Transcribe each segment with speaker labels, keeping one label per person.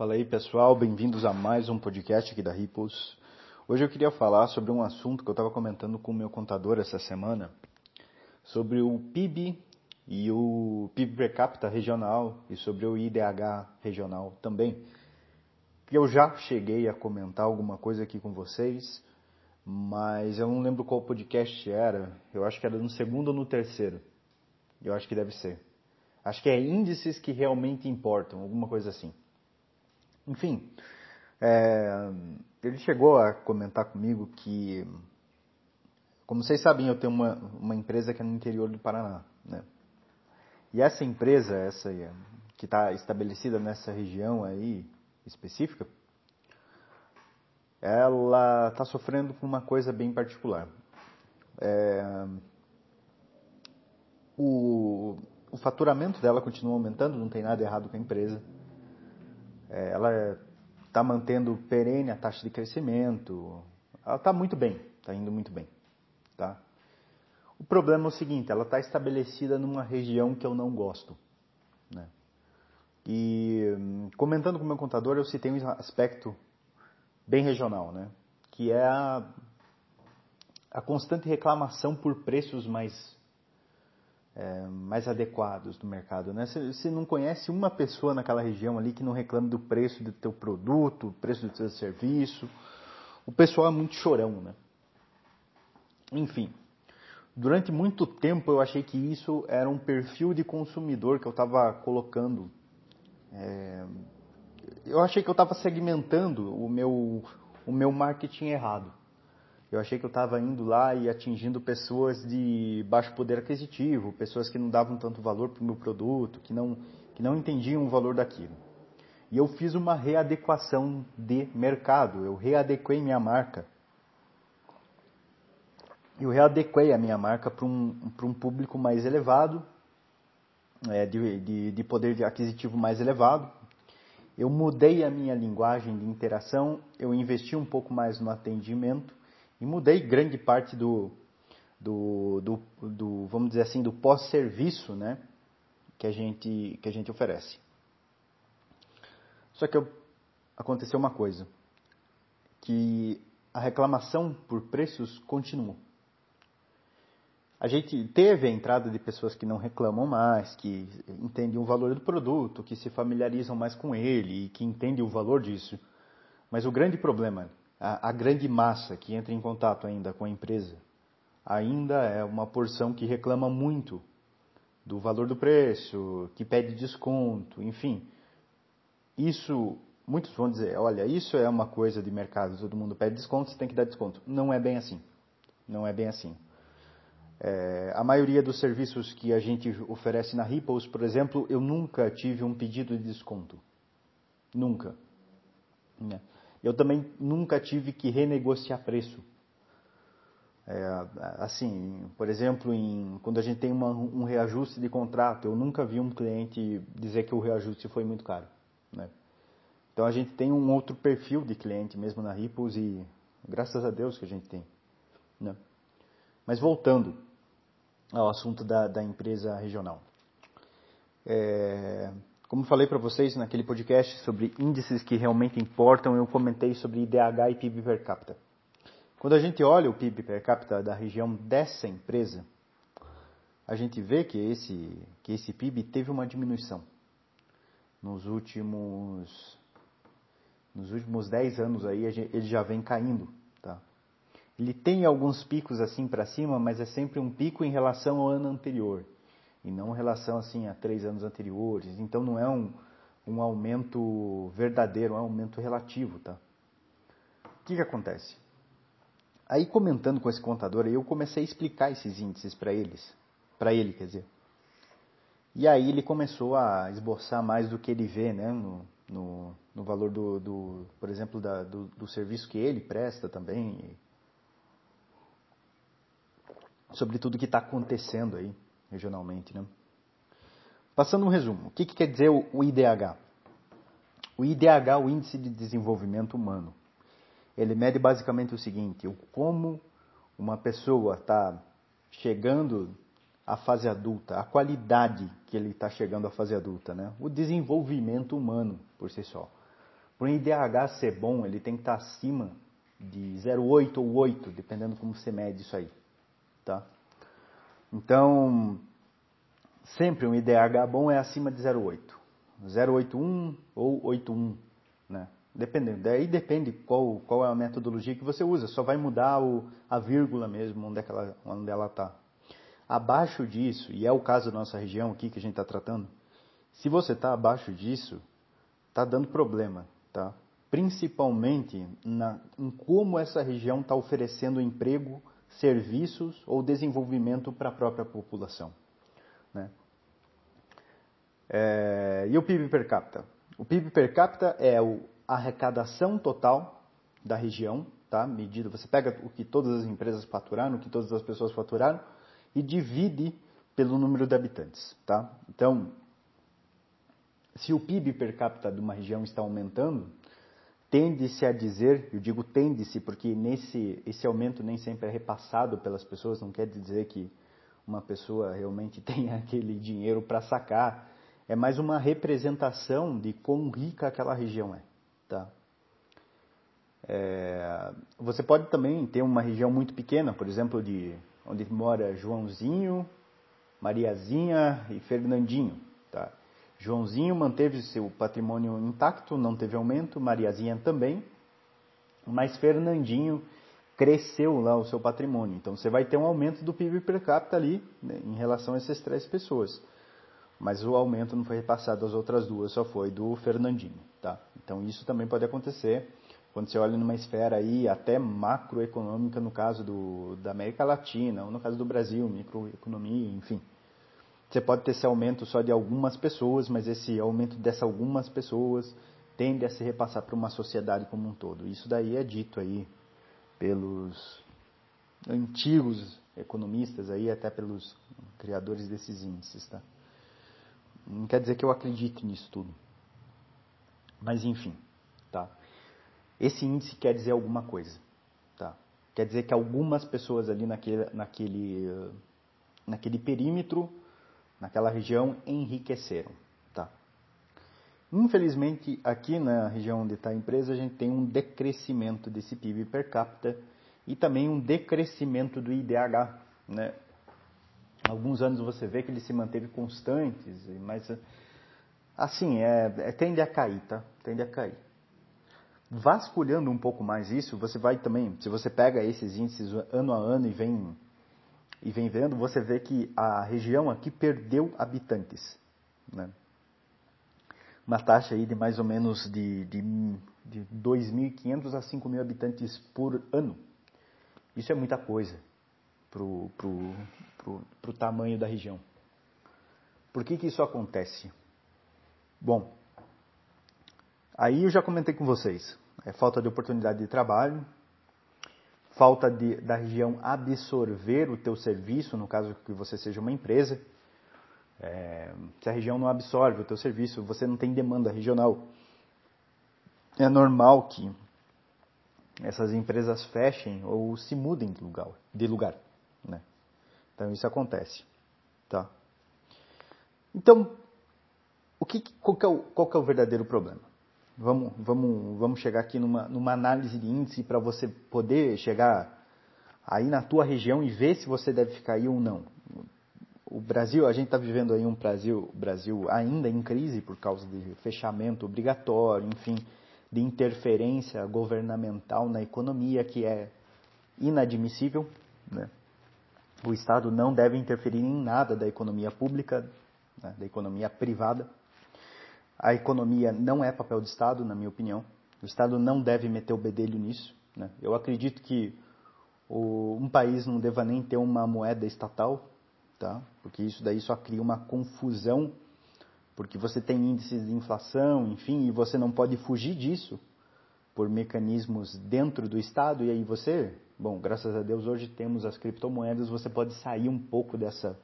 Speaker 1: Fala aí pessoal, bem-vindos a mais um podcast aqui da Ripples. Hoje eu queria falar sobre um assunto que eu estava comentando com o meu contador essa semana, sobre o PIB e o PIB per capita regional e sobre o IDH regional também. Eu já cheguei a comentar alguma coisa aqui com vocês, mas eu não lembro qual podcast era, eu acho que era no segundo ou no terceiro. Eu acho que deve ser. Acho que é índices que realmente importam, alguma coisa assim. Enfim, é, ele chegou a comentar comigo que, como vocês sabem, eu tenho uma, uma empresa que é no interior do Paraná, né? E essa empresa, essa que está estabelecida nessa região aí específica, ela está sofrendo com uma coisa bem particular. É, o, o faturamento dela continua aumentando, não tem nada errado com a empresa. É, ela está mantendo perene a taxa de crescimento. Ela está muito bem, está indo muito bem. Tá? O problema é o seguinte, ela está estabelecida numa região que eu não gosto. Né? E comentando com o meu contador, eu citei um aspecto bem regional, né? que é a, a constante reclamação por preços mais é, mais adequados do mercado. Né? Você, você, não conhece uma pessoa naquela região ali que não reclame do preço do teu produto, preço do teu serviço. O pessoal é muito chorão, né? Enfim, durante muito tempo eu achei que isso era um perfil de consumidor que eu estava colocando. É, eu achei que eu estava segmentando o meu, o meu marketing errado. Eu achei que eu estava indo lá e atingindo pessoas de baixo poder aquisitivo, pessoas que não davam tanto valor para o meu produto, que não, que não entendiam o valor daquilo. E eu fiz uma readequação de mercado, eu readequei minha marca. Eu readequei a minha marca para um, um público mais elevado, é, de, de, de poder aquisitivo mais elevado. Eu mudei a minha linguagem de interação, eu investi um pouco mais no atendimento e mudei grande parte do, do, do, do vamos dizer assim, do pós-serviço, né, que a gente que a gente oferece. Só que eu, aconteceu uma coisa, que a reclamação por preços continuou. A gente teve a entrada de pessoas que não reclamam mais, que entendem o valor do produto, que se familiarizam mais com ele e que entendem o valor disso. Mas o grande problema a, grande massa que entra em contato ainda com a empresa ainda é uma porção que reclama muito do valor do preço, que pede desconto, enfim. Isso, muitos vão dizer, olha, isso é uma coisa de mercado, todo mundo pede desconto, você tem que dar desconto. Não é bem assim. Não é bem assim. É, a maioria dos serviços que a gente oferece na Ripples, por exemplo, eu nunca tive um pedido de desconto. Nunca. Né? Eu também nunca tive que renegociar preço. É, assim, por exemplo, em, quando a gente tem uma, um reajuste de contrato, eu nunca vi um cliente dizer que o reajuste foi muito caro. Né? Então a gente tem um outro perfil de cliente mesmo na Ripples e graças a Deus que a gente tem. Né? Mas voltando ao assunto da, da empresa regional. É, como falei para vocês naquele podcast sobre índices que realmente importam, eu comentei sobre IDH e PIB per capita. Quando a gente olha o PIB per capita da região dessa empresa, a gente vê que esse, que esse PIB teve uma diminuição nos últimos nos últimos 10 anos aí ele já vem caindo, tá? Ele tem alguns picos assim para cima, mas é sempre um pico em relação ao ano anterior e não relação assim a três anos anteriores. Então não é um, um aumento verdadeiro, é um aumento relativo, tá? O que, que acontece? Aí comentando com esse contador, eu comecei a explicar esses índices para eles, para ele, quer dizer. E aí ele começou a esboçar mais do que ele vê, né, no, no, no valor do, do, por exemplo, da, do, do serviço que ele presta também, sobre tudo que está acontecendo aí regionalmente. Né? Passando um resumo, o que, que quer dizer o, IDH? O IDH o Índice de Desenvolvimento Humano. Ele mede basicamente o seguinte, o como uma pessoa está chegando à fase adulta, a qualidade que ele está chegando à fase adulta, né? o desenvolvimento humano por si só. Para um IDH ser bom, ele tem que estar acima de 0,8 ou 8, dependendo como você mede isso aí. Tá? Então, sempre um IDH bom é acima de 0,8. 0,81 ou 81, né? Dependendo. Daí depende qual, qual é a metodologia que você usa. Só vai mudar o, a vírgula mesmo onde, é ela, onde ela está. Abaixo disso, e é o caso da nossa região aqui que a gente está tratando, se você está abaixo disso, está dando problema, tá? Principalmente na, em como essa região está oferecendo emprego, serviços ou desenvolvimento para a própria população. Né? É, e o PIB per capita? O PIB per capita é a arrecadação total da região, tá? Medida, você pega o que todas as empresas faturaram, o que todas as pessoas faturaram e divide pelo número de habitantes, tá? Então, se o PIB per capita de uma região está aumentando, tende-se a dizer, eu digo tende-se porque nesse esse aumento nem sempre é repassado pelas pessoas, não quer dizer que uma pessoa realmente tenha aquele dinheiro para sacar, é mais uma representação de quão rica aquela região é, tá? É, você pode também ter uma região muito pequena, por exemplo, de onde mora Joãozinho, Mariazinha e Fernandinho, tá? Joãozinho manteve seu patrimônio intacto, não teve aumento, Mariazinha também, mas Fernandinho cresceu lá o seu patrimônio. Então você vai ter um aumento do PIB per capita ali né, em relação a essas três pessoas. Mas o aumento não foi repassado às outras duas, só foi do Fernandinho. Tá? Então isso também pode acontecer quando você olha numa esfera aí até macroeconômica, no caso do, da América Latina, ou no caso do Brasil, microeconomia, enfim. Você pode ter esse aumento só de algumas pessoas, mas esse aumento dessas algumas pessoas tende a se repassar para uma sociedade como um todo. Isso daí é dito aí pelos antigos economistas aí, até pelos criadores desses índices, tá? Não quer dizer que eu acredite nisso tudo. Mas enfim, tá? Esse índice quer dizer alguma coisa, tá? Quer dizer que algumas pessoas ali naquele, naquele, naquele perímetro naquela região enriqueceram. Tá? Infelizmente, aqui na região onde está a empresa, a gente tem um decrescimento desse PIB per capita e também um decrescimento do IDH. Né? Alguns anos você vê que ele se manteve constantes, mas assim, é, é, tende a cair, tá? Tende a cair. Vasculhando um pouco mais isso, você vai também, se você pega esses índices ano a ano e vem e vem vendo, você vê que a região aqui perdeu habitantes. Né? Uma taxa aí de mais ou menos de, de, de 2.500 a 5.000 habitantes por ano. Isso é muita coisa para o tamanho da região. Por que, que isso acontece? Bom, aí eu já comentei com vocês. É falta de oportunidade de trabalho, falta de, da região absorver o teu serviço, no caso que você seja uma empresa. É, se a região não absorve o teu serviço, você não tem demanda regional. É normal que essas empresas fechem ou se mudem de lugar. De lugar né? Então isso acontece. Tá? Então, o que, qual, que é o, qual que é o verdadeiro problema? Vamos, vamos, vamos chegar aqui numa, numa análise de índice para você poder chegar aí na tua região e ver se você deve ficar aí ou não. O Brasil, a gente está vivendo aí um Brasil, Brasil ainda em crise por causa de fechamento obrigatório, enfim, de interferência governamental na economia que é inadmissível. Né? O Estado não deve interferir em nada da economia pública, né, da economia privada. A economia não é papel do Estado, na minha opinião. O Estado não deve meter o bedelho nisso. Né? Eu acredito que o, um país não deva nem ter uma moeda estatal, tá? porque isso daí só cria uma confusão, porque você tem índices de inflação, enfim, e você não pode fugir disso por mecanismos dentro do Estado, e aí você, bom, graças a Deus hoje temos as criptomoedas, você pode sair um pouco dessa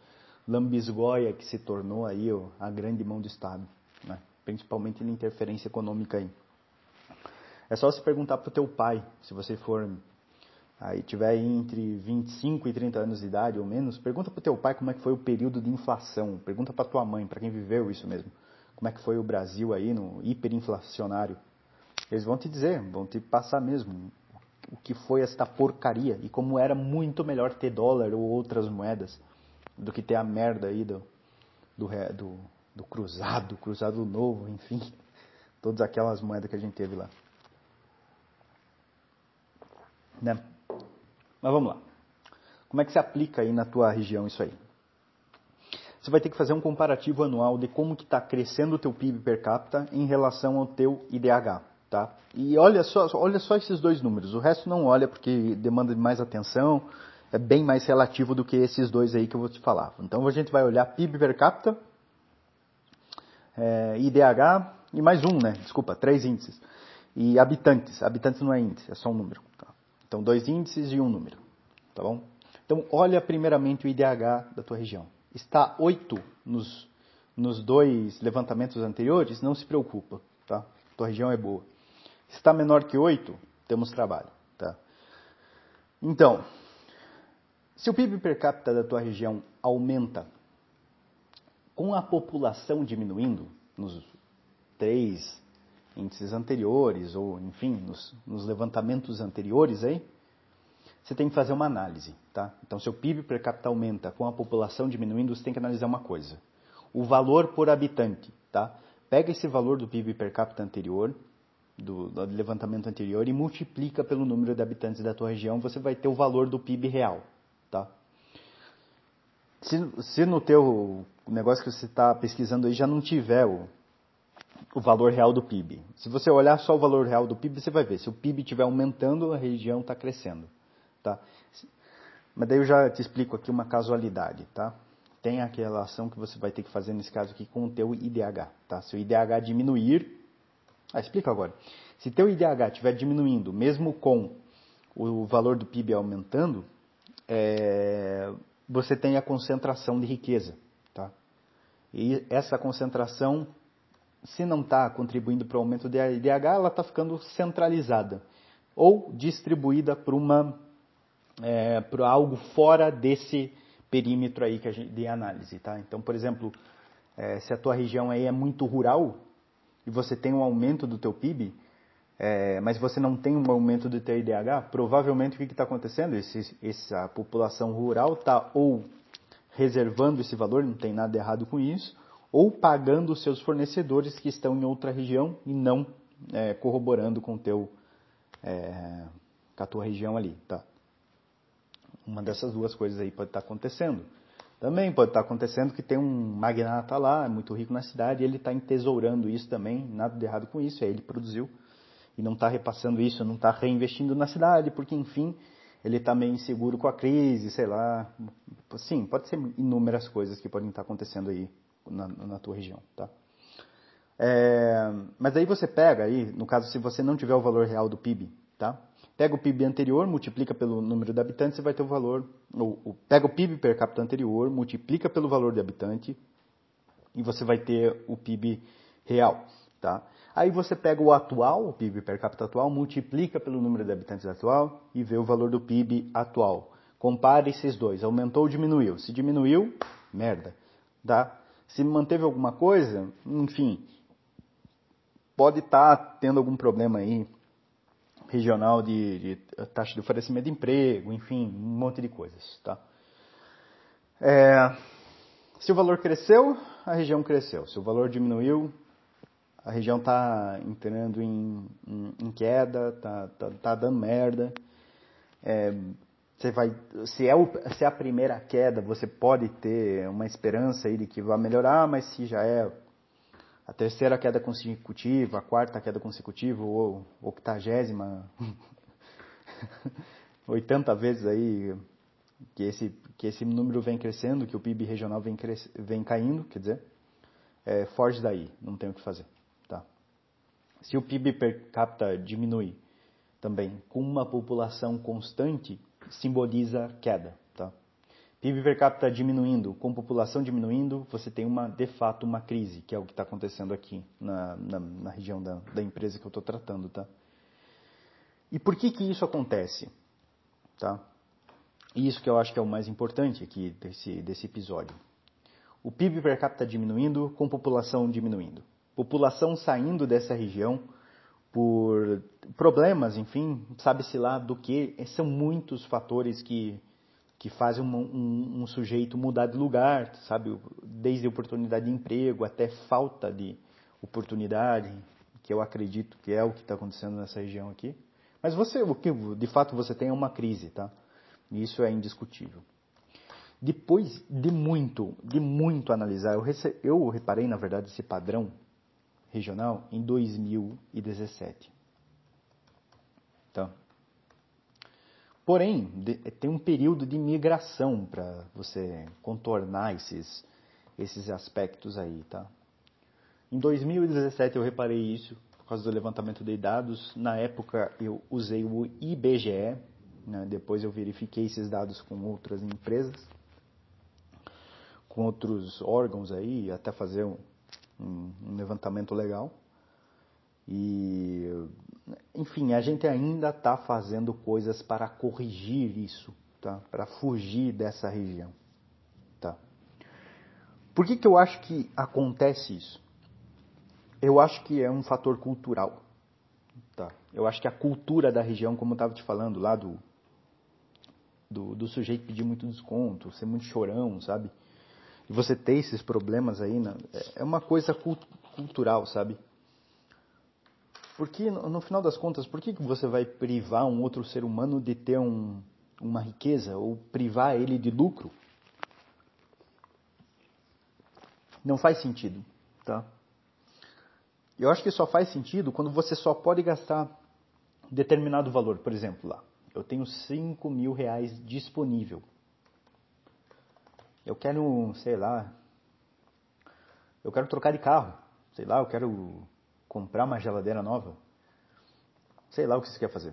Speaker 1: lambisgoia que se tornou aí a grande mão do Estado. Né? Principalmente na interferência econômica aí. É só se perguntar para o teu pai, se você for aí tiver aí entre 25 e 30 anos de idade ou menos, pergunta para o teu pai como é que foi o período de inflação, pergunta para tua mãe, para quem viveu isso mesmo, como é que foi o Brasil aí no hiperinflacionário. Eles vão te dizer, vão te passar mesmo o que foi esta porcaria e como era muito melhor ter dólar ou outras moedas do que ter a merda aí do, do, do, do cruzado, cruzado novo, enfim, todas aquelas moedas que a gente teve lá. Né? Mas vamos lá. Como é que se aplica aí na tua região isso aí? Você vai ter que fazer um comparativo anual de como que está crescendo o teu PIB per capita em relação ao teu IDH, tá? E olha só, olha só esses dois números. O resto não olha porque demanda mais atenção, é bem mais relativo do que esses dois aí que eu vou te falar. Então a gente vai olhar PIB per capita, é, IDH e mais um, né? Desculpa, três índices. E habitantes. Habitantes não é índice, é só um número. Tá? Então dois índices e um número, tá bom? Então olha primeiramente o IDH da tua região. Está 8 nos, nos dois levantamentos anteriores, não se preocupa, tá? Tua região é boa. Está menor que 8, temos trabalho, tá? Então, se o PIB per capita da tua região aumenta com a população diminuindo nos três índices anteriores, ou enfim, nos, nos levantamentos anteriores aí, você tem que fazer uma análise, tá? Então, se o PIB per capita aumenta com a população diminuindo, você tem que analisar uma coisa. O valor por habitante, tá? Pega esse valor do PIB per capita anterior, do, do levantamento anterior, e multiplica pelo número de habitantes da tua região, você vai ter o valor do PIB real, tá? Se, se no teu negócio que você está pesquisando aí já não tiver o, o valor real do PIB, se você olhar só o valor real do PIB, você vai ver. Se o PIB estiver aumentando, a região está crescendo. Tá? Mas daí eu já te explico aqui uma casualidade, tá? Tem a relação que você vai ter que fazer nesse caso aqui com o teu IDH, tá? Se o IDH diminuir, ah, explica agora. Se teu IDH estiver diminuindo, mesmo com o valor do PIB aumentando, é, você tem a concentração de riqueza, tá? E essa concentração, se não está contribuindo para o aumento do IDH, ela está ficando centralizada ou distribuída para uma é, para algo fora desse perímetro aí que gente, de análise, tá? Então, por exemplo, é, se a tua região aí é muito rural e você tem um aumento do teu PIB, é, mas você não tem um aumento do teu IDH, provavelmente o que está acontecendo? Esse, essa população rural está ou reservando esse valor, não tem nada errado com isso, ou pagando os seus fornecedores que estão em outra região e não é, corroborando com, teu, é, com a tua região ali, tá? Uma dessas duas coisas aí pode estar acontecendo. Também pode estar acontecendo que tem um magnata lá, muito rico na cidade, ele está entesourando isso também, nada de errado com isso, é ele produziu e não está repassando isso, não está reinvestindo na cidade, porque enfim, ele está meio inseguro com a crise, sei lá. Sim, pode ser inúmeras coisas que podem estar acontecendo aí na, na tua região, tá? É, mas aí você pega aí, no caso se você não tiver o valor real do PIB, tá? Pega o PIB anterior, multiplica pelo número de habitantes, você vai ter o valor. Ou, ou, pega o PIB per capita anterior, multiplica pelo valor de habitante e você vai ter o PIB real. Tá? Aí você pega o atual, o PIB per capita atual, multiplica pelo número de habitantes atual e vê o valor do PIB atual. Compare esses dois, aumentou ou diminuiu. Se diminuiu, merda. Tá? Se manteve alguma coisa, enfim, pode estar tá tendo algum problema aí regional de, de, taxa de oferecimento de emprego, enfim, um monte de coisas. Tá? É, se o valor cresceu, a região cresceu. Se o valor diminuiu, a região está entrando em, em, em, queda, está tá, tá dando merda. É, você vai, se, é o, se é a primeira queda, você pode ter uma esperança aí de que vai melhorar, mas se já é a terceira queda consecutiva, a quarta queda consecutiva, ou octagésima, 80 vezes aí que esse, que esse número vem crescendo, que o PIB regional vem, cres, vem caindo, quer dizer, é, foge daí, não tem o que fazer. Tá? Se o PIB per capita diminui também com uma população constante, simboliza queda. PIB per capita diminuindo, com população diminuindo, você tem uma, de fato uma crise, que é o que está acontecendo aqui na, na, na região da, da, empresa que eu estou tratando, tá? E por que que isso acontece, tá? E isso que eu acho que é o mais importante aqui desse, desse episódio. O PIB per capita diminuindo, com população diminuindo. População saindo dessa região por problemas, enfim, sabe-se lá do que. São muitos fatores que, que fazem um, um, um, sujeito mudar de lugar, sabe? Desde oportunidade de emprego até falta de oportunidade, que eu acredito que é o que está acontecendo nessa região aqui. Mas você, o que de fato você tem é uma crise, tá? Isso é indiscutível. Depois de muito, de muito analisar, eu, rece... eu reparei, na verdade, esse padrão regional em 2017. Tá? Porém, de... tem um período de migração para você contornar esses, esses aspectos aí, tá? Em 2017 eu reparei isso por causa do levantamento de dados. Na época eu usei o IBGE, né? depois eu verifiquei esses dados com outras empresas com outros órgãos aí, até fazer um, um, levantamento legal. E, enfim, a gente ainda está fazendo coisas para corrigir isso, tá? para fugir dessa região. Tá? Por que, que eu acho que acontece isso? Eu acho que é um fator cultural. Tá? Eu acho que a cultura da região, como eu estava te falando lá do, do, do sujeito pedir muito desconto, ser muito chorão, sabe? E você ter esses problemas aí, né, é uma coisa cultural, sabe? Porque, no final das contas, por que você vai privar um outro ser humano de ter um, uma riqueza ou privar ele de lucro? Não faz sentido, tá? Eu acho que só faz sentido quando você só pode gastar determinado valor. Por exemplo, lá, eu tenho 5 mil reais disponível eu quero, sei lá, eu quero trocar de carro, sei lá, eu quero comprar uma geladeira nova, sei lá o que você quer fazer.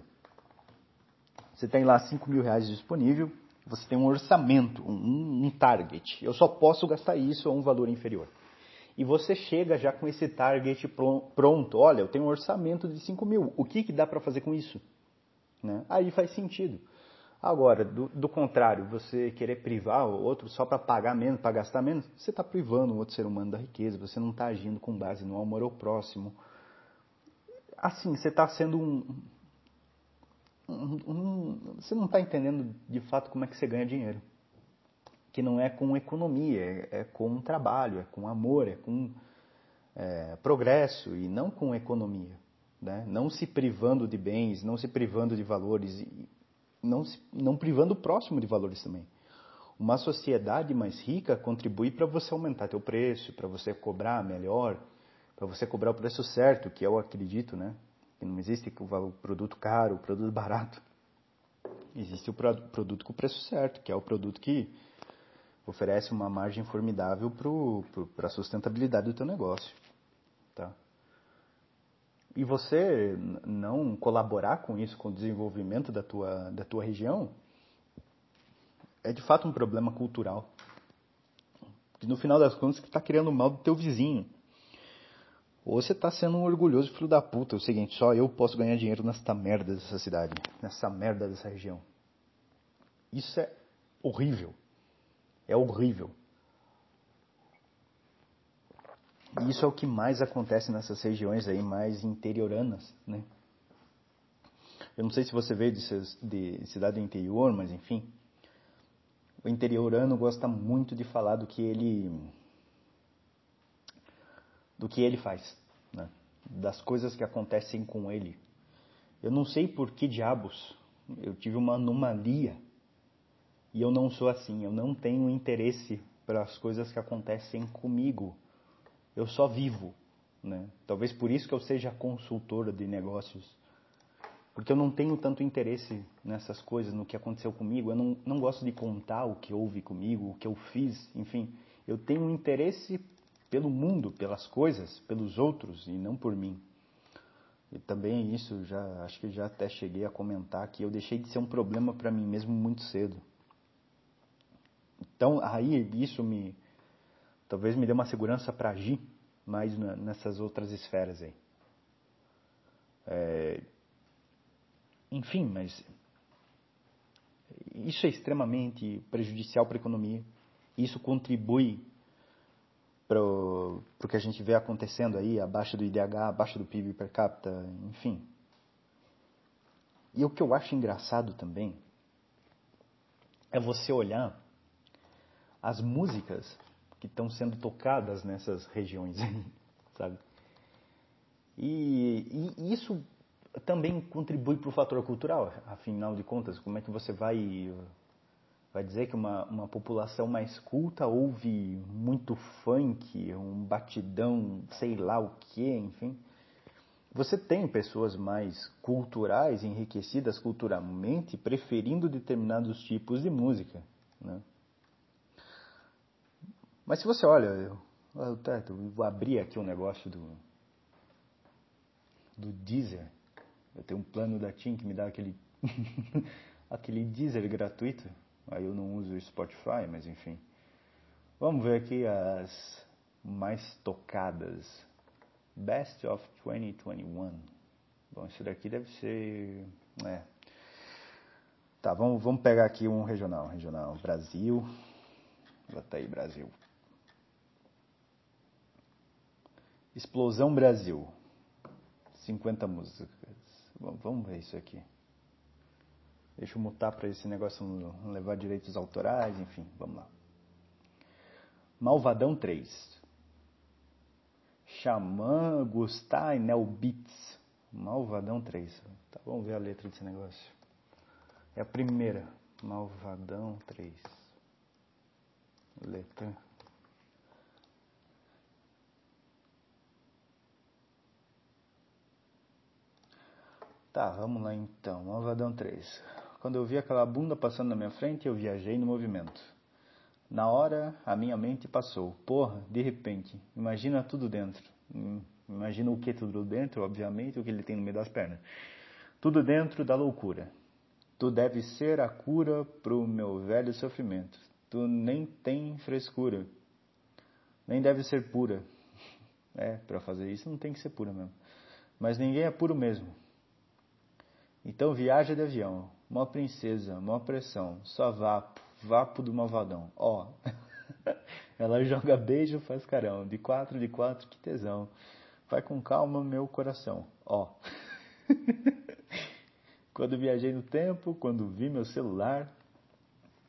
Speaker 1: Você tem lá 5 mil reais disponível, você tem um orçamento, um, um target. Eu só posso gastar isso a um valor inferior. E você chega já com esse target pronto. Olha, eu tenho um orçamento de 5 mil. O que, que dá para fazer com isso? Né? Aí faz sentido. Agora, do, do, contrário, você querer privar o outro só para pagar menos, para gastar menos, você está privando o outro ser humano da riqueza, você não está agindo com base no amor ao próximo. Assim, você está sendo um, um, um. Você não está entendendo de fato como é que você ganha dinheiro. Que não é com economia, é, é com trabalho, é com amor, é com é, progresso e não com economia. Né? Não se privando de bens, não se privando de valores não, não privando o próximo de valores também. Uma sociedade mais rica contribui para você aumentar teu preço, para você cobrar melhor, para você cobrar o preço certo, que eu acredito, né? Que não existe o produto caro, o produto barato. Existe o produto com o preço certo, que é o produto que oferece uma margem formidável para a sustentabilidade do teu negócio. E você não colaborar com isso, com o desenvolvimento da tua, da tua região, é de fato um problema cultural. Que no final das contas, está criando mal do teu vizinho. Ou você está sendo um orgulhoso filho da puta. É o seguinte, só eu posso ganhar dinheiro nessa merda dessa cidade, nessa merda dessa região. Isso é horrível. É horrível. E isso é o que mais acontece nessas regiões aí mais interioranas, né? Eu não sei se você veio de, de cidade do interior, mas enfim, o interiorano gosta muito de falar do que ele do que ele faz, né? das coisas que acontecem com ele. Eu não sei por que diabos eu tive uma anomalia e eu não sou assim. Eu não tenho interesse para as coisas que acontecem comigo eu só vivo. Né? Talvez por isso que eu seja consultora de negócios. Porque eu não tenho tanto interesse nessas coisas, no que aconteceu comigo. Eu não, não gosto de contar o que houve comigo, o que eu fiz, enfim. Eu tenho interesse pelo mundo, pelas coisas, pelos outros e não por mim. E também isso, já acho que já até cheguei a comentar que eu deixei de ser um problema para mim mesmo muito cedo. Então, aí isso me talvez me dê uma segurança para agir mais nessas outras esferas aí. É, enfim, mas isso é extremamente prejudicial para a economia. Isso contribui para o que a gente vê acontecendo aí, abaixo do IDH, abaixo do PIB per capita, enfim. E o que eu acho engraçado também é você olhar as músicas que estão sendo tocadas nessas regiões, sabe? E, e isso também contribui para o fator cultural, afinal de contas, como é que você vai vai dizer que uma, uma população mais culta ouve muito funk, um batidão, sei lá o que, enfim. Você tem pessoas mais culturais, enriquecidas culturalmente, preferindo determinados tipos de música. Né? Mas se você olha, eu, eu vou abrir aqui um negócio do, do Deezer. Eu tenho um plano da TIM que me dá aquele, aquele Deezer gratuito. Aí eu não uso o Spotify, mas enfim. Vamos ver aqui as mais tocadas. Best of 2021. Bom, isso daqui deve ser. É. Tá, vamos, vamos pegar aqui um regional. Regional Brasil. Bota aí, Brasil. Explosão Brasil. 50 músicas. Vamos ver isso aqui. Deixa eu mutar para esse negócio não levar direitos autorais, enfim, vamos lá. Malvadão 3. Xamã, Gustar e Nel Beats. Malvadão 3. Tá, vamos ver a letra desse negócio. É a primeira. Malvadão 3. Letra. Tá, vamos lá então. Malvadão 3. Quando eu vi aquela bunda passando na minha frente, eu viajei no movimento. Na hora, a minha mente passou. Porra, de repente, imagina tudo dentro. Hum, imagina o que tudo dentro, obviamente, o que ele tem no meio das pernas. Tudo dentro da loucura. Tu deve ser a cura pro meu velho sofrimento. Tu nem tem frescura. Nem deve ser pura. É, para fazer isso não tem que ser pura mesmo. Mas ninguém é puro mesmo. Então viaja de avião, Mó princesa, mó pressão, só vapo, vapo do malvadão. Ó, ela joga beijo, faz carão, de quatro, de quatro, que tesão. Vai com calma, meu coração. Ó. quando viajei no tempo, quando vi meu celular,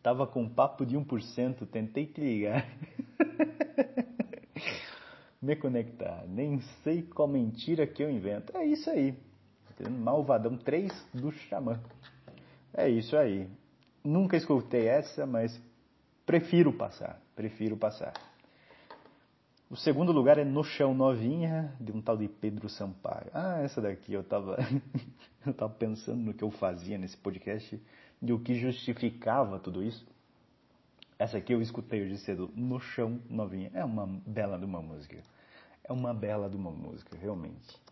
Speaker 1: tava com um papo de 1%, tentei te ligar. Me conectar, nem sei qual mentira que eu invento. É isso aí. Malvadão 3 do Xamã. É isso aí. Nunca escutei essa, mas prefiro passar. Prefiro passar. O segundo lugar é No Chão Novinha, de um tal de Pedro Sampaio. Ah, essa daqui eu estava eu tava pensando no que eu fazia nesse podcast, de o que justificava tudo isso. Essa aqui eu escutei hoje cedo, No Chão Novinha. É uma bela de uma música. É uma bela de uma música, realmente.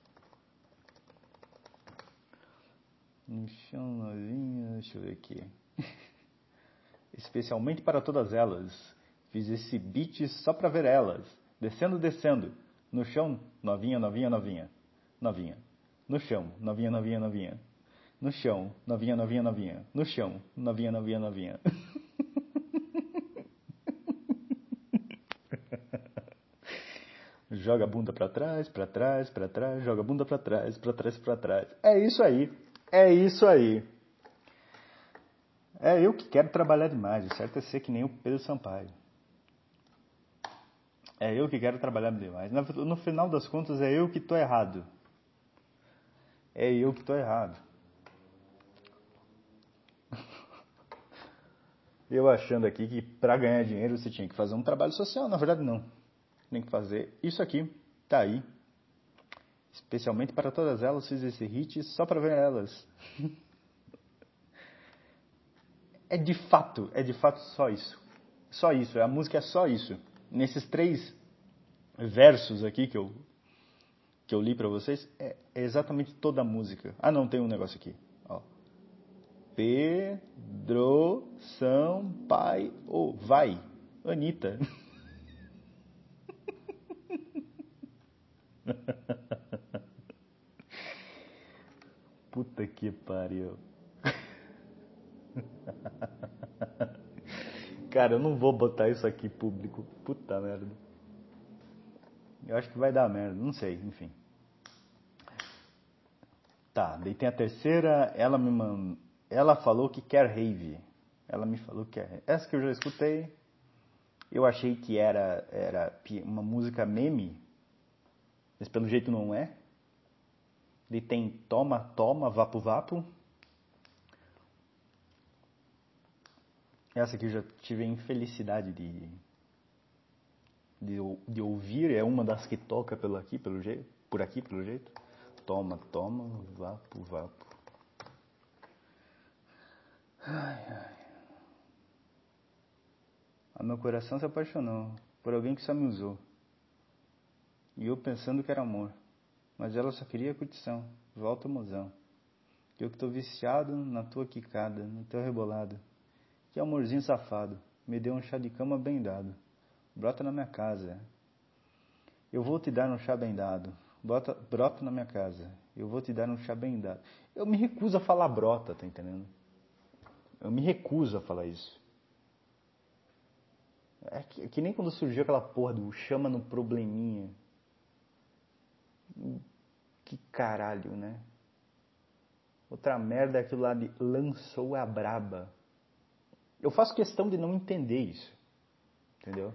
Speaker 1: No chão novinha, deixa eu ver aqui. Especialmente para todas elas. Fiz esse beat só para ver elas. Descendo, descendo. No chão, novinha, novinha, novinha. Novinha. No chão, novinha, novinha, novinha. No chão, novinha, novinha, novinha. No chão, novinha, novinha, novinha. joga a bunda para trás, para trás, para trás, joga a bunda para trás, para trás, para trás. É isso aí. É isso aí. É eu que quero trabalhar demais. O certo é ser que nem o Pedro Sampaio. É eu que quero trabalhar demais. No final das contas, é eu que estou errado. É eu que estou errado. Eu achando aqui que para ganhar dinheiro você tinha que fazer um trabalho social. Na verdade, não. Tem que fazer isso aqui. Tá aí. Especialmente para todas elas, fiz esse hit só para ver elas. é de fato, é de fato só isso. Só isso, a música é só isso. Nesses três versos aqui que eu que eu li para vocês, é, exatamente toda a música. Ah, não, tem um negócio aqui. Ó. Pedro Sampaio, vai, Anitta. Puta que pariu. Cara, eu não vou botar isso aqui público. Puta merda. Eu acho que vai dar merda, não sei, enfim. Tá, daí tem a terceira, ela me mandou, ela falou que quer rave. Ela me falou que quer Essa que eu já escutei, eu achei que era, era uma música meme, mas pelo jeito não é. Ele tem Toma, Toma, Vapo, Vapo. Essa aqui eu já tive a infelicidade de, de, de ouvir, é uma das que toca pelo aqui, pelo jeito, por aqui, pelo jeito. Toma, toma, vapo, vapo. Ai, ai. O meu coração se apaixonou por alguém que só me usou. E eu pensando que era amor. Mas ela só queria curtição. Volta, mozão. Eu que tô viciado na tua quicada, no teu rebolado. Que amorzinho safado. Me deu um chá de cama bem dado. Brota na minha casa. Eu vou te dar um chá bem dado. Brota, brota na minha casa. Eu vou te dar um chá bem dado. Eu me recuso a falar brota, tá entendendo? Eu me recuso a falar isso. É que, é que nem quando surgiu aquela porra do chama no probleminha. Que caralho, né? Outra merda é aquilo lá de lançou a braba. Eu faço questão de não entender isso. Entendeu?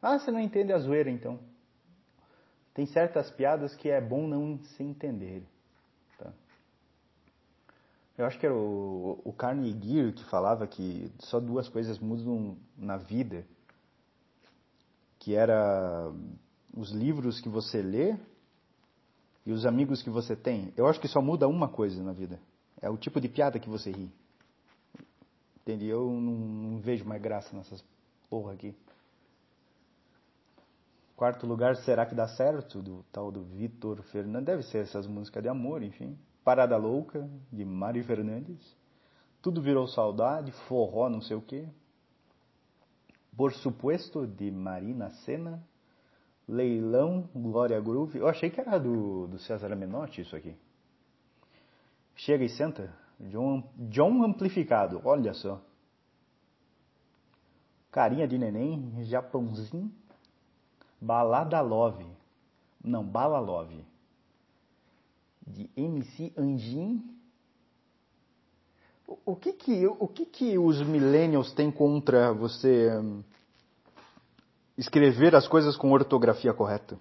Speaker 1: Ah, você não entende a zoeira então. Tem certas piadas que é bom não se entender. Tá? Eu acho que era o, o Carnegie que falava que só duas coisas mudam na vida. Que era os livros que você lê e os amigos que você tem. Eu acho que só muda uma coisa na vida. É o tipo de piada que você ri. Entende? Eu não, não vejo mais graça nessas porra aqui. Quarto lugar, Será que dá certo? Do tal do Vitor Fernandes. Deve ser essas músicas de amor, enfim. Parada Louca, de Mari Fernandes. Tudo virou saudade, forró, não sei o quê. Por supuesto, de Marina Senna. Leilão, Glória Groove. Eu achei que era do, do César Menotti isso aqui. Chega e senta. John, John Amplificado, olha só. Carinha de neném, Japãozinho. Balada Love. Não, Bala Love. De MC Anjin. O, o, que que, o que que os millennials têm contra você hum, escrever as coisas com ortografia correta?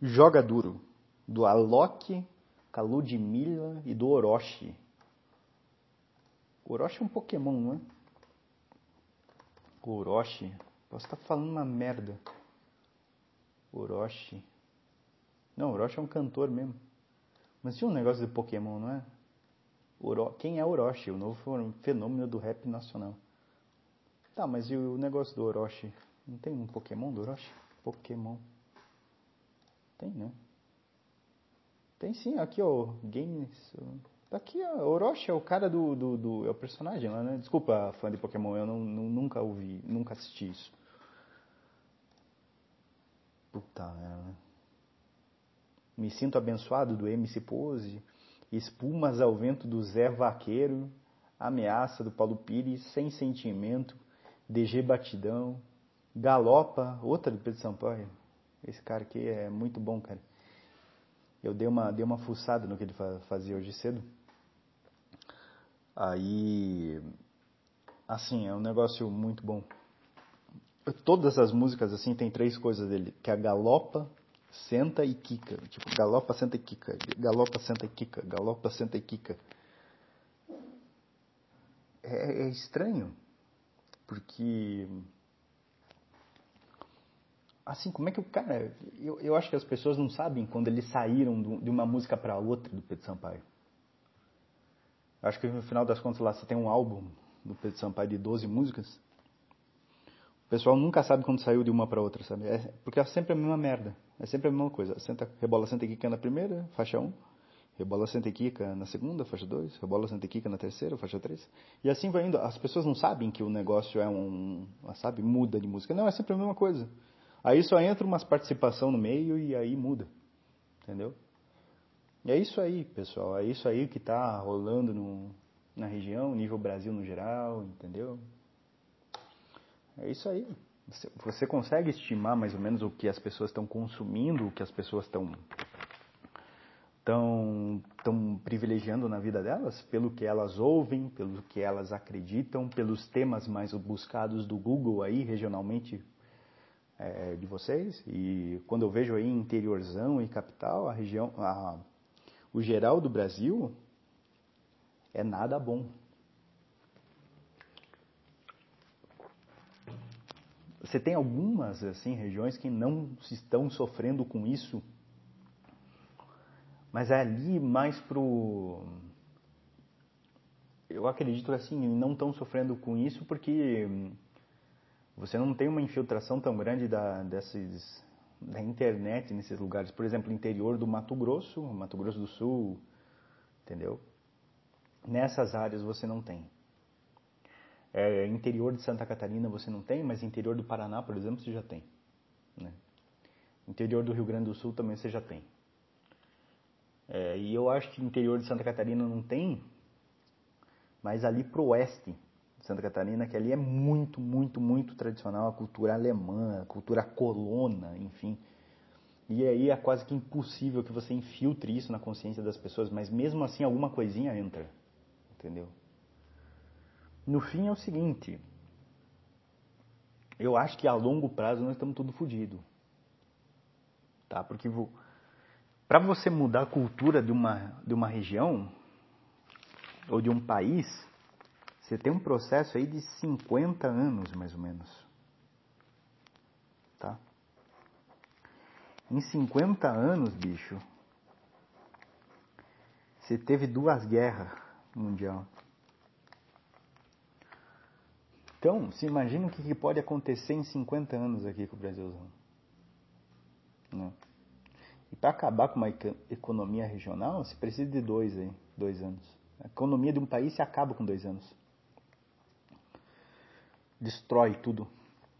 Speaker 1: Joga Duro, do Alok, Kaludmila e do Orochi. Orochi é um Pokémon, não é? Orochi. Posso estar falando uma merda. Orochi. Não, Orochi é um cantor mesmo. Mas tinha um negócio de Pokémon, não é? Oro... Quem é Orochi? O novo fenômeno do rap nacional. Tá, mas e o negócio do Orochi? Não tem um Pokémon do Orochi? Pokémon. Tem, né? Tem sim, aqui ó, Games. Tá aqui, ó, Orochi é o cara do, do, do, É o personagem lá, né? Desculpa, fã de Pokémon, eu não, não, nunca ouvi, nunca assisti isso. Puta merda. Me sinto abençoado do MC Pose. Espumas ao vento do Zé Vaqueiro. Ameaça do Paulo Pires. Sem sentimento. DG Batidão. Galopa. Outra do Pedro Sampaio. Esse cara aqui é muito bom, cara. Eu dei uma, dei uma fuçada no que ele fazia hoje cedo. Aí. Assim, é um negócio muito bom. Todas as músicas, assim, tem três coisas dele, que é a galopa, senta e quica. Tipo, galopa, senta e quica. Galopa, senta e quica. Galopa, senta e quica. É, é estranho, porque... Assim, como é que o cara... Eu, eu acho que as pessoas não sabem quando eles saíram de uma música para outra do Pedro Sampaio. Eu acho que no final das contas lá você tem um álbum do Pedro Sampaio de 12 músicas pessoal nunca sabe quando saiu de uma para outra, sabe? É, porque é sempre a mesma merda. É sempre a mesma coisa. Senta, rebola senta quica na primeira, faixa 1. Rebola senta quica na segunda, faixa 2. Rebola senta quica na terceira, faixa 3. E assim vai indo. As pessoas não sabem que o negócio é um, sabe, muda de música. Não, é sempre a mesma coisa. Aí só entra umas participação no meio e aí muda. Entendeu? E é isso aí, pessoal. É isso aí que está rolando no, na região, nível Brasil no geral, entendeu? É isso aí. Você consegue estimar mais ou menos o que as pessoas estão consumindo, o que as pessoas estão estão tão privilegiando na vida delas, pelo que elas ouvem, pelo que elas acreditam, pelos temas mais buscados do Google aí regionalmente é, de vocês. E quando eu vejo aí interiorzão e capital, a região, a, o geral do Brasil é nada bom. Você tem algumas assim regiões que não estão sofrendo com isso, mas é ali mais pro eu acredito assim, não estão sofrendo com isso porque você não tem uma infiltração tão grande da, da internet nesses lugares. Por exemplo, interior do Mato Grosso, Mato Grosso do Sul, entendeu? Nessas áreas você não tem. É, interior de Santa Catarina você não tem, mas interior do Paraná, por exemplo, você já tem. Né? Interior do Rio Grande do Sul também você já tem. É, e eu acho que interior de Santa Catarina não tem, mas ali pro oeste de Santa Catarina, que ali é muito, muito, muito tradicional, a cultura alemã, a cultura colona, enfim. E aí é quase que impossível que você infiltre isso na consciência das pessoas, mas mesmo assim alguma coisinha entra, entendeu? No fim é o seguinte, eu acho que a longo prazo nós estamos tudo fodido. Tá? Porque para você mudar a cultura de uma, de uma região ou de um país, você tem um processo aí de 50 anos, mais ou menos. Tá? Em 50 anos, bicho, você teve duas guerras mundiais. Então, se imagina o que pode acontecer em 50 anos aqui com o Brasilzão. Né? Para acabar com uma economia regional, você precisa de dois, aí, dois anos. A economia de um país se acaba com dois anos. Destrói tudo.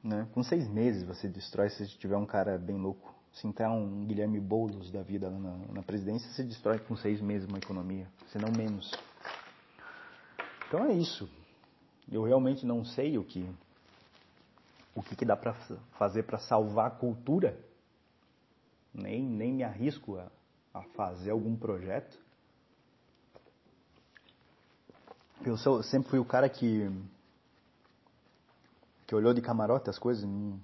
Speaker 1: Né? Com seis meses você destrói se tiver um cara bem louco. Se entrar um Guilherme Boulos da vida na, na presidência, você destrói com seis meses uma economia, se não menos. Então é isso eu realmente não sei o que o que, que dá para fazer para salvar a cultura. Nem, nem me arrisco a, a fazer algum projeto. Eu sou, sempre fui o cara que que olhou de camarote as coisas e,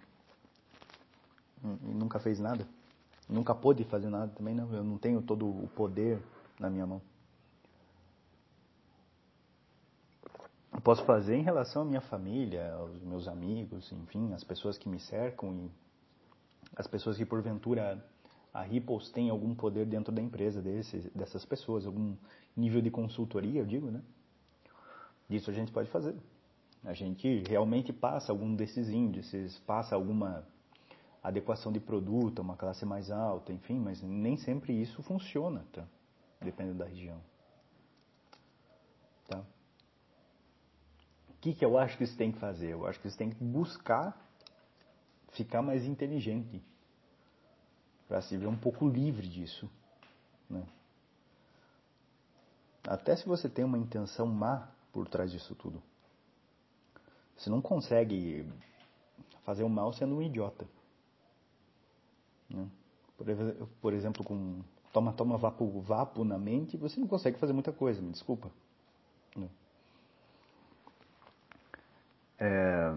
Speaker 1: nunca fez nada. Nunca pôde fazer nada também, não. Eu não tenho todo o poder na minha mão. eu posso fazer em relação à minha família, aos meus amigos, enfim, as pessoas que me cercam e as pessoas que porventura a Ripples tem algum poder dentro da empresa dessas pessoas, algum nível de consultoria, eu digo, né? Isso a gente pode fazer. A gente realmente passa algum desses índices, passa alguma adequação de produto, uma classe mais alta, enfim, mas nem sempre isso funciona, tá? Dependendo da região. Tá? O que, que eu acho que você tem que fazer? Eu acho que você tem que buscar ficar mais inteligente para se ver um pouco livre disso. Né? Até se você tem uma intenção má por trás disso tudo. Você não consegue fazer o mal sendo um idiota. Né? Por, exemplo, com toma, toma vapo, vapo na mente, você não consegue fazer muita coisa, me desculpa. Né? É,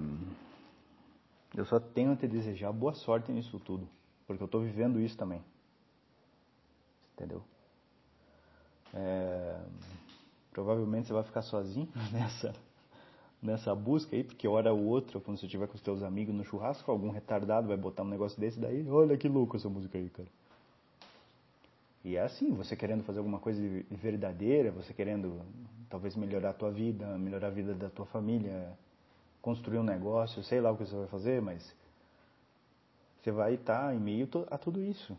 Speaker 1: eu só tenho a te desejar boa sorte nisso tudo, porque eu estou vivendo isso também. Entendeu? É, provavelmente você vai ficar sozinho nessa, nessa busca aí, porque hora ou outra, quando você estiver com os teus amigos no churrasco, algum retardado vai botar um negócio desse daí, olha que louco essa música aí, cara. E é assim, você querendo fazer alguma coisa verdadeira, você querendo talvez melhorar a tua vida, melhorar a vida da tua família, construir um negócio, sei lá o que você vai fazer, mas você vai estar em meio a tudo isso,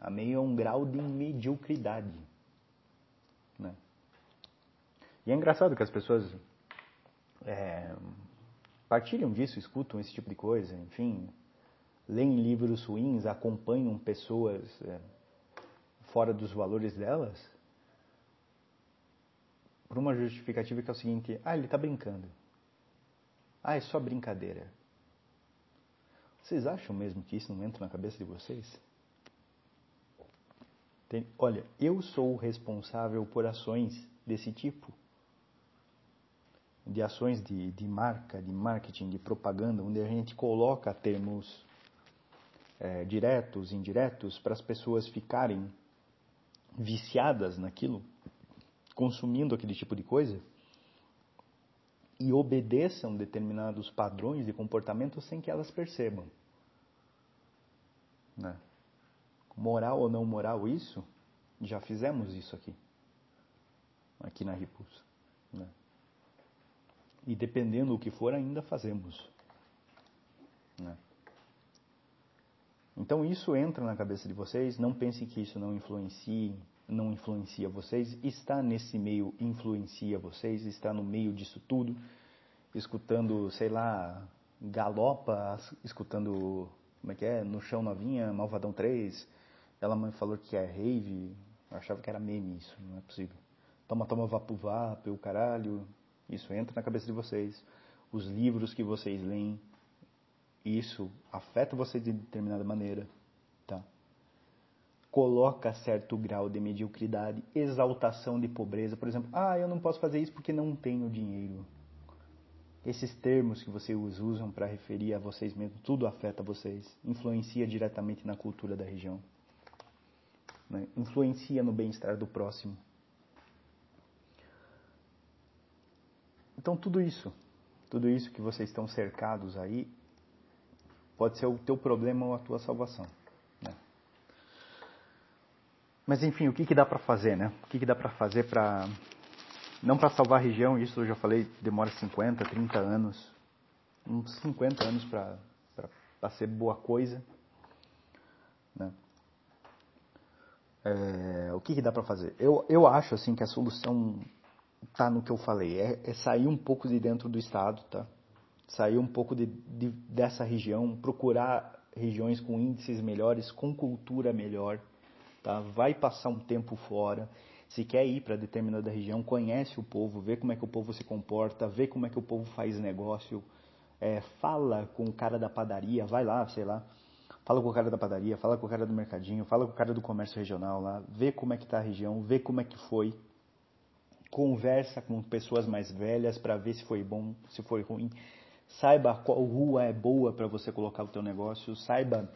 Speaker 1: a meio a um grau de mediocridade. Né? E é engraçado que as pessoas é, partilham disso, escutam esse tipo de coisa, enfim, leem livros ruins, acompanham pessoas é, fora dos valores delas, por uma justificativa que é o seguinte: ah, ele está brincando. Ah, é só brincadeira. Vocês acham mesmo que isso não entra na cabeça de vocês? Tem, olha, eu sou responsável por ações desse tipo. De ações de, de marca, de marketing, de propaganda, onde a gente coloca termos é, diretos, indiretos, para as pessoas ficarem viciadas naquilo, consumindo aquele tipo de coisa e obedeçam determinados padrões de comportamento sem que elas percebam. Né? Moral ou não moral isso, já fizemos isso aqui, aqui na Ripus. Né? E dependendo do que for, ainda fazemos. Né? Então isso entra na cabeça de vocês, não pensem que isso não influencie, não influencia vocês, está nesse meio influencia vocês, está no meio disso tudo, escutando, sei lá, galopa, escutando, como é que é, no chão novinha, Malvadão 3, ela me falou que é rave, eu achava que era meme isso, não é possível. Toma, toma, vapo, vapo, caralho, isso entra na cabeça de vocês. Os livros que vocês leem, isso afeta você de determinada maneira, tá? Coloca certo grau de mediocridade, exaltação de pobreza, por exemplo, ah, eu não posso fazer isso porque não tenho dinheiro. Esses termos que vocês usam para referir a vocês mesmos, tudo afeta vocês, influencia diretamente na cultura da região, né? influencia no bem-estar do próximo. Então tudo isso, tudo isso que vocês estão cercados aí, Pode ser o teu problema ou a tua salvação. Né? Mas enfim, o que, que dá para fazer, né? O que, que dá para fazer para não para salvar a região? Isso eu já falei, demora 50, 30 anos, uns 50 anos para ser boa coisa, né? É, o que, que dá para fazer? Eu, eu acho assim que a solução está no que eu falei, é, é sair um pouco de dentro do estado, tá? sair um pouco de, de, dessa região, procurar regiões com índices melhores, com cultura melhor, tá? Vai passar um tempo fora. Se quer ir para determinada região, conhece o povo, vê como é que o povo se comporta, vê como é que o povo faz negócio, é, fala com o cara da padaria, vai lá, sei lá, fala com o cara da padaria, fala com o cara do mercadinho, fala com o cara do comércio regional lá, vê como é que está a região, vê como é que foi, conversa com pessoas mais velhas para ver se foi bom, se foi ruim, saiba qual rua é boa para você colocar o teu negócio, saiba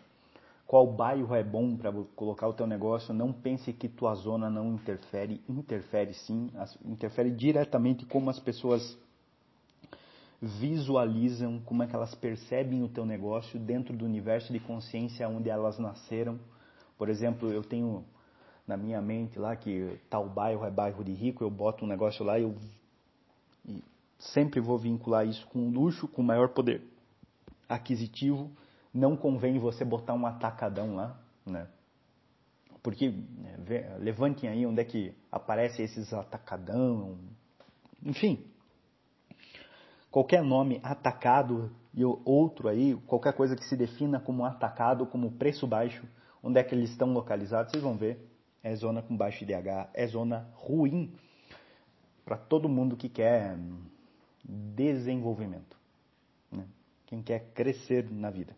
Speaker 1: qual bairro é bom para colocar o teu negócio, não pense que tua zona não interfere, interfere sim, interfere diretamente como as pessoas visualizam, como é que elas percebem o teu negócio dentro do universo de consciência onde elas nasceram. Por exemplo, eu tenho na minha mente lá que tal bairro é bairro de rico, eu boto um negócio lá e eu e sempre vou vincular isso com luxo, com maior poder aquisitivo. Não convém você botar um atacadão lá, né? Porque né, levantem aí onde é que aparecem esses atacadão, enfim, qualquer nome atacado e outro aí, qualquer coisa que se defina como atacado, como preço baixo, onde é que eles estão localizados, vocês vão ver, é zona com baixo IDH, é zona ruim para todo mundo que quer desenvolvimento. Né? Quem quer crescer na vida.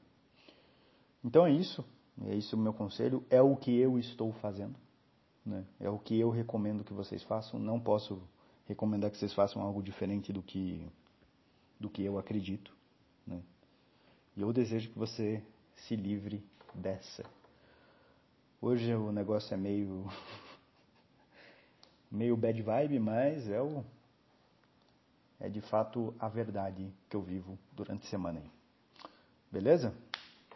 Speaker 1: Então é isso. É isso o meu conselho. É o que eu estou fazendo. Né? É o que eu recomendo que vocês façam. Não posso recomendar que vocês façam algo diferente do que, do que eu acredito. Né? E eu desejo que você se livre dessa. Hoje o negócio é meio meio bad vibe, mas é o é de fato a verdade que eu vivo durante a semana aí. Beleza?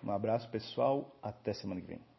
Speaker 1: Um abraço pessoal, até semana que vem.